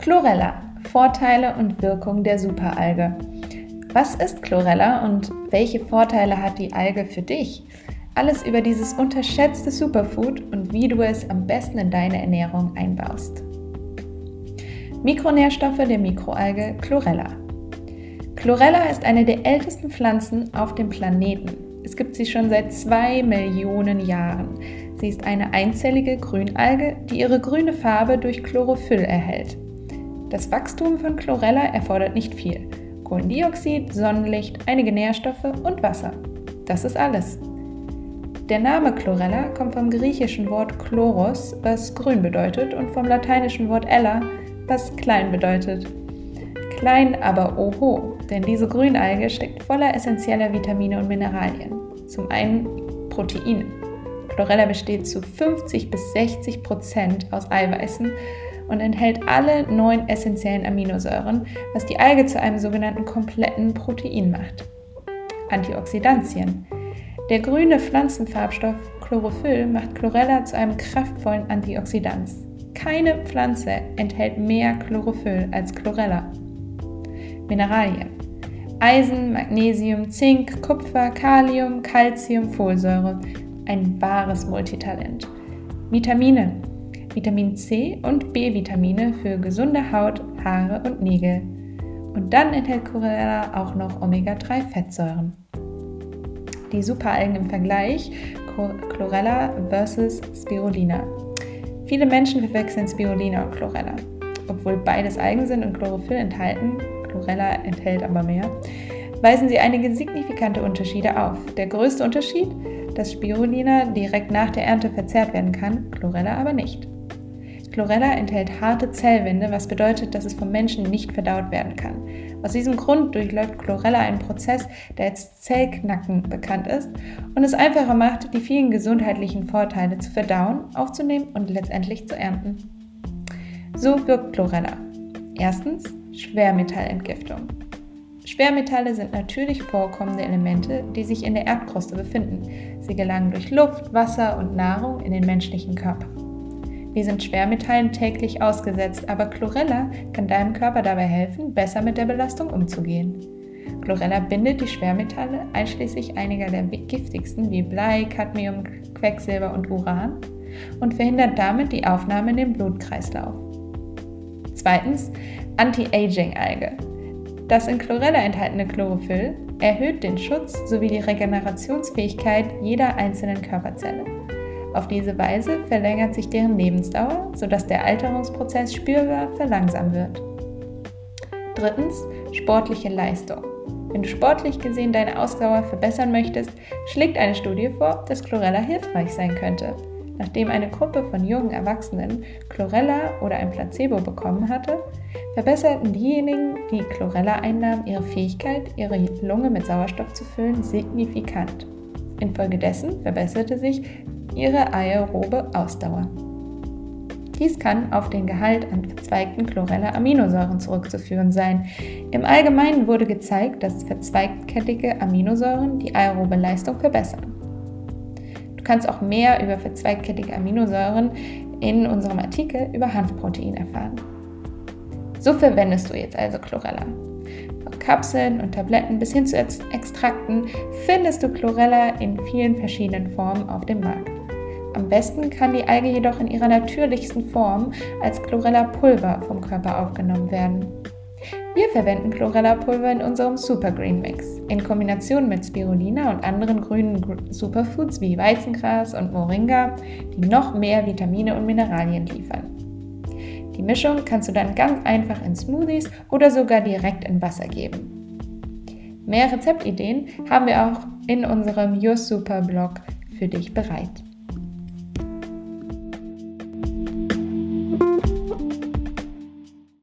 Chlorella. Vorteile und Wirkung der Superalge. Was ist Chlorella und welche Vorteile hat die Alge für dich? Alles über dieses unterschätzte Superfood und wie du es am besten in deine Ernährung einbaust. Mikronährstoffe der Mikroalge Chlorella. Chlorella ist eine der ältesten Pflanzen auf dem Planeten. Es gibt sie schon seit zwei Millionen Jahren. Sie ist eine einzellige Grünalge, die ihre grüne Farbe durch Chlorophyll erhält. Das Wachstum von Chlorella erfordert nicht viel. Kohlendioxid, Sonnenlicht, einige Nährstoffe und Wasser. Das ist alles. Der Name Chlorella kommt vom griechischen Wort chloros, was grün bedeutet, und vom lateinischen Wort ella, was klein bedeutet. Klein, aber oho, denn diese Grünalge steckt voller essentieller Vitamine und Mineralien. Zum einen Proteine. Chlorella besteht zu 50 bis 60 Prozent aus Eiweißen und enthält alle neun essentiellen Aminosäuren, was die Alge zu einem sogenannten kompletten Protein macht. Antioxidantien. Der grüne Pflanzenfarbstoff Chlorophyll macht Chlorella zu einem kraftvollen Antioxidant. Keine Pflanze enthält mehr Chlorophyll als Chlorella. Mineralien. Eisen, Magnesium, Zink, Kupfer, Kalium, Calcium, Folsäure. Ein wahres Multitalent. Vitamine. Vitamin C und B-Vitamine für gesunde Haut, Haare und Nägel. Und dann enthält Chlorella auch noch Omega-3-Fettsäuren die Superalgen im Vergleich Chlorella versus Spirulina. Viele Menschen verwechseln Spirulina und Chlorella. Obwohl beides Algen sind und Chlorophyll enthalten, Chlorella enthält aber mehr, weisen sie einige signifikante Unterschiede auf. Der größte Unterschied, dass Spirulina direkt nach der Ernte verzehrt werden kann, Chlorella aber nicht. Chlorella enthält harte Zellwände, was bedeutet, dass es vom Menschen nicht verdaut werden kann. Aus diesem Grund durchläuft Chlorella einen Prozess, der als Zellknacken bekannt ist und es einfacher macht, die vielen gesundheitlichen Vorteile zu verdauen, aufzunehmen und letztendlich zu ernten. So wirkt Chlorella. Erstens Schwermetallentgiftung. Schwermetalle sind natürlich vorkommende Elemente, die sich in der Erdkruste befinden. Sie gelangen durch Luft, Wasser und Nahrung in den menschlichen Körper. Wir sind Schwermetallen täglich ausgesetzt, aber Chlorella kann deinem Körper dabei helfen, besser mit der Belastung umzugehen. Chlorella bindet die Schwermetalle, einschließlich einiger der giftigsten wie Blei, Cadmium, Quecksilber und Uran, und verhindert damit die Aufnahme in den Blutkreislauf. Zweitens, Anti-Aging-Alge. Das in Chlorella enthaltene Chlorophyll erhöht den Schutz sowie die Regenerationsfähigkeit jeder einzelnen Körperzelle. Auf diese Weise verlängert sich deren Lebensdauer, sodass der Alterungsprozess spürbar verlangsamt wird. Drittens, sportliche Leistung. Wenn du sportlich gesehen deine Ausdauer verbessern möchtest, schlägt eine Studie vor, dass Chlorella hilfreich sein könnte. Nachdem eine Gruppe von jungen Erwachsenen Chlorella oder ein Placebo bekommen hatte, verbesserten diejenigen, die Chlorella einnahmen, ihre Fähigkeit, ihre Lunge mit Sauerstoff zu füllen, signifikant. Infolgedessen verbesserte sich ihre aerobe Ausdauer. Dies kann auf den Gehalt an verzweigten Chlorella-Aminosäuren zurückzuführen sein. Im Allgemeinen wurde gezeigt, dass verzweigkettige Aminosäuren die aerobe Leistung verbessern. Du kannst auch mehr über verzweigkettige Aminosäuren in unserem Artikel über Hanfprotein erfahren. So verwendest du jetzt also Chlorella. Kapseln und Tabletten bis hin zu Extrakten findest du Chlorella in vielen verschiedenen Formen auf dem Markt. Am besten kann die Alge jedoch in ihrer natürlichsten Form als Chlorella-Pulver vom Körper aufgenommen werden. Wir verwenden Chlorella-Pulver in unserem Super Green Mix in Kombination mit Spirulina und anderen grünen Superfoods wie Weizengras und Moringa, die noch mehr Vitamine und Mineralien liefern. Die Mischung kannst du dann ganz einfach in Smoothies oder sogar direkt in Wasser geben. Mehr Rezeptideen haben wir auch in unserem Your Super Blog für dich bereit.